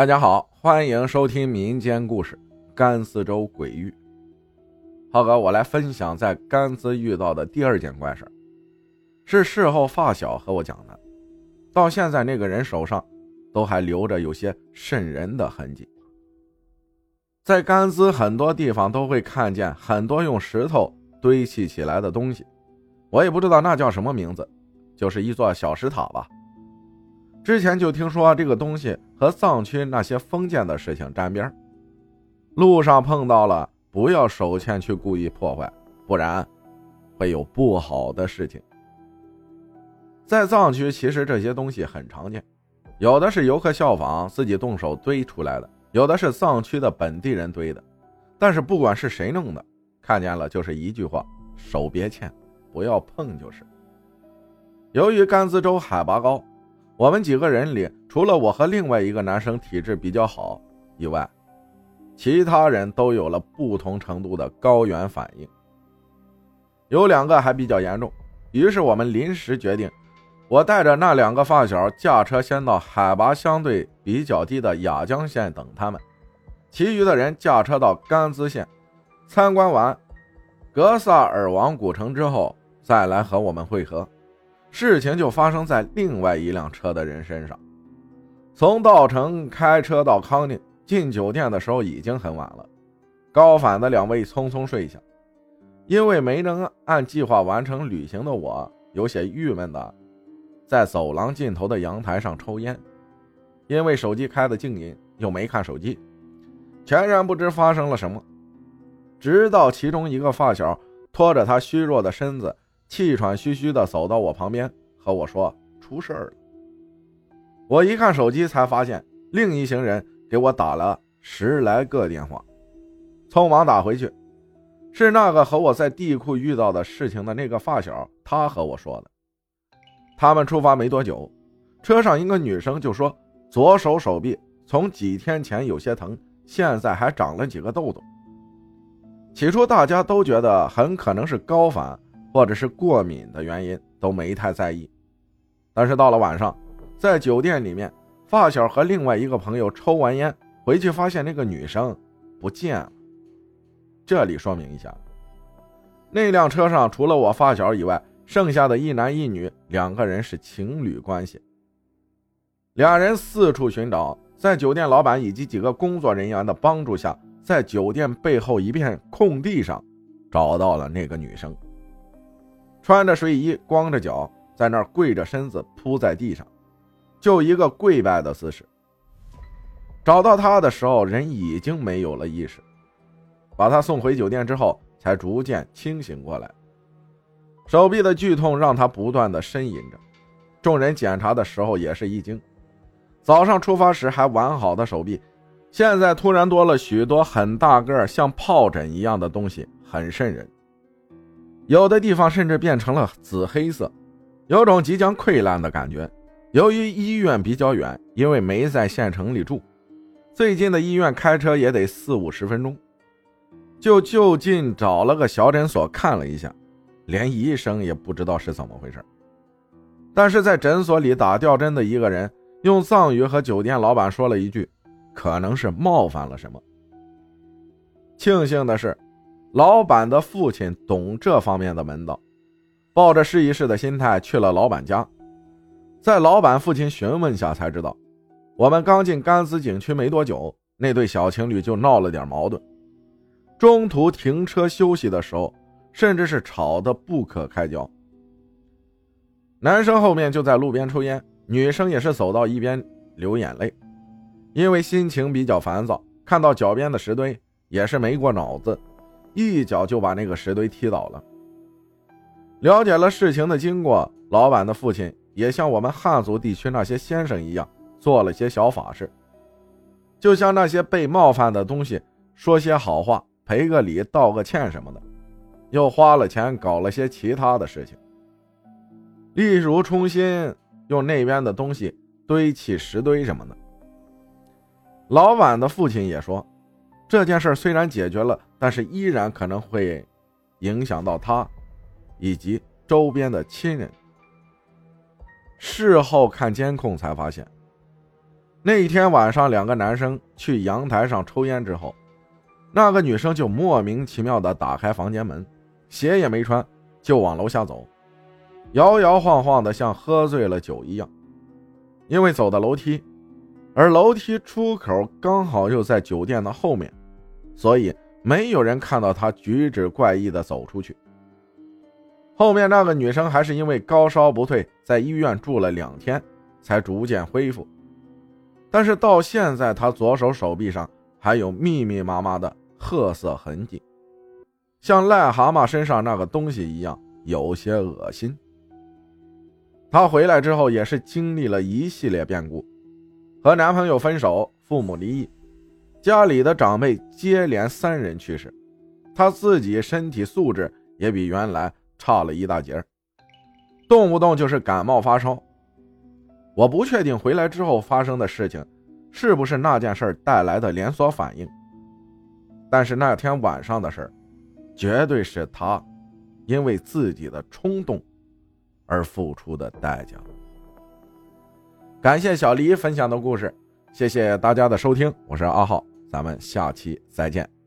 大家好，欢迎收听民间故事《甘孜州鬼域》。浩哥，我来分享在甘孜遇到的第二件怪事是事后发小和我讲的。到现在，那个人手上都还留着有些渗人的痕迹。在甘孜很多地方都会看见很多用石头堆砌起来的东西，我也不知道那叫什么名字，就是一座小石塔吧。之前就听说这个东西和藏区那些封建的事情沾边路上碰到了不要手欠去故意破坏，不然会有不好的事情。在藏区，其实这些东西很常见，有的是游客效仿自己动手堆出来的，有的是藏区的本地人堆的。但是不管是谁弄的，看见了就是一句话：手别欠，不要碰就是。由于甘孜州海拔高。我们几个人里，除了我和另外一个男生体质比较好以外，其他人都有了不同程度的高原反应，有两个还比较严重。于是我们临时决定，我带着那两个发小驾车先到海拔相对比较低的雅江县等他们，其余的人驾车到甘孜县参观完格萨尔王古城之后，再来和我们会合。事情就发生在另外一辆车的人身上。从稻城开车到康定，进酒店的时候已经很晚了。高反的两位匆匆睡下，因为没能按计划完成旅行的我，有些郁闷的，在走廊尽头的阳台上抽烟。因为手机开的静音，又没看手机，全然不知发生了什么。直到其中一个发小拖着他虚弱的身子。气喘吁吁地走到我旁边，和我说：“出事儿了。”我一看手机，才发现另一行人给我打了十来个电话，匆忙打回去，是那个和我在地库遇到的事情的那个发小，他和我说的。他们出发没多久，车上一个女生就说，左手手臂从几天前有些疼，现在还长了几个痘痘。起初大家都觉得很可能是高反。或者是过敏的原因都没太在意，但是到了晚上，在酒店里面，发小和另外一个朋友抽完烟回去，发现那个女生不见了。这里说明一下，那辆车上除了我发小以外，剩下的一男一女两个人是情侣关系。俩人四处寻找，在酒店老板以及几个工作人员的帮助下，在酒店背后一片空地上找到了那个女生。穿着睡衣，光着脚，在那儿跪着，身子扑在地上，就一个跪拜的姿势。找到他的时候，人已经没有了意识。把他送回酒店之后，才逐渐清醒过来。手臂的剧痛让他不断的呻吟着。众人检查的时候也是一惊，早上出发时还完好的手臂，现在突然多了许多很大个像疱疹一样的东西，很瘆人。有的地方甚至变成了紫黑色，有种即将溃烂的感觉。由于医院比较远，因为没在县城里住，最近的医院开车也得四五十分钟，就就近找了个小诊所看了一下，连医生也不知道是怎么回事。但是在诊所里打吊针的一个人用藏语和酒店老板说了一句：“可能是冒犯了什么。”庆幸的是。老板的父亲懂这方面的门道，抱着试一试的心态去了老板家。在老板父亲询问下才知道，我们刚进甘孜景区没多久，那对小情侣就闹了点矛盾。中途停车休息的时候，甚至是吵得不可开交。男生后面就在路边抽烟，女生也是走到一边流眼泪，因为心情比较烦躁，看到脚边的石堆也是没过脑子。一脚就把那个石堆踢倒了。了解了事情的经过，老板的父亲也像我们汉族地区那些先生一样，做了些小法事，就像那些被冒犯的东西说些好话，赔个礼，道个歉什么的，又花了钱搞了些其他的事情，例如重新用那边的东西堆起石堆什么的。老板的父亲也说。这件事虽然解决了，但是依然可能会影响到他以及周边的亲人。事后看监控才发现，那一天晚上，两个男生去阳台上抽烟之后，那个女生就莫名其妙的打开房间门，鞋也没穿，就往楼下走，摇摇晃晃的像喝醉了酒一样。因为走的楼梯，而楼梯出口刚好又在酒店的后面，所以没有人看到她举止怪异的走出去。后面那个女生还是因为高烧不退，在医院住了两天，才逐渐恢复。但是到现在，她左手手臂上还有密密麻麻的褐色痕迹，像癞蛤蟆身上那个东西一样，有些恶心。她回来之后也是经历了一系列变故，和男朋友分手，父母离异，家里的长辈接连三人去世，他自己身体素质也比原来。差了一大截，动不动就是感冒发烧。我不确定回来之后发生的事情是不是那件事带来的连锁反应，但是那天晚上的事绝对是他因为自己的冲动而付出的代价。感谢小黎分享的故事，谢谢大家的收听，我是阿浩，咱们下期再见。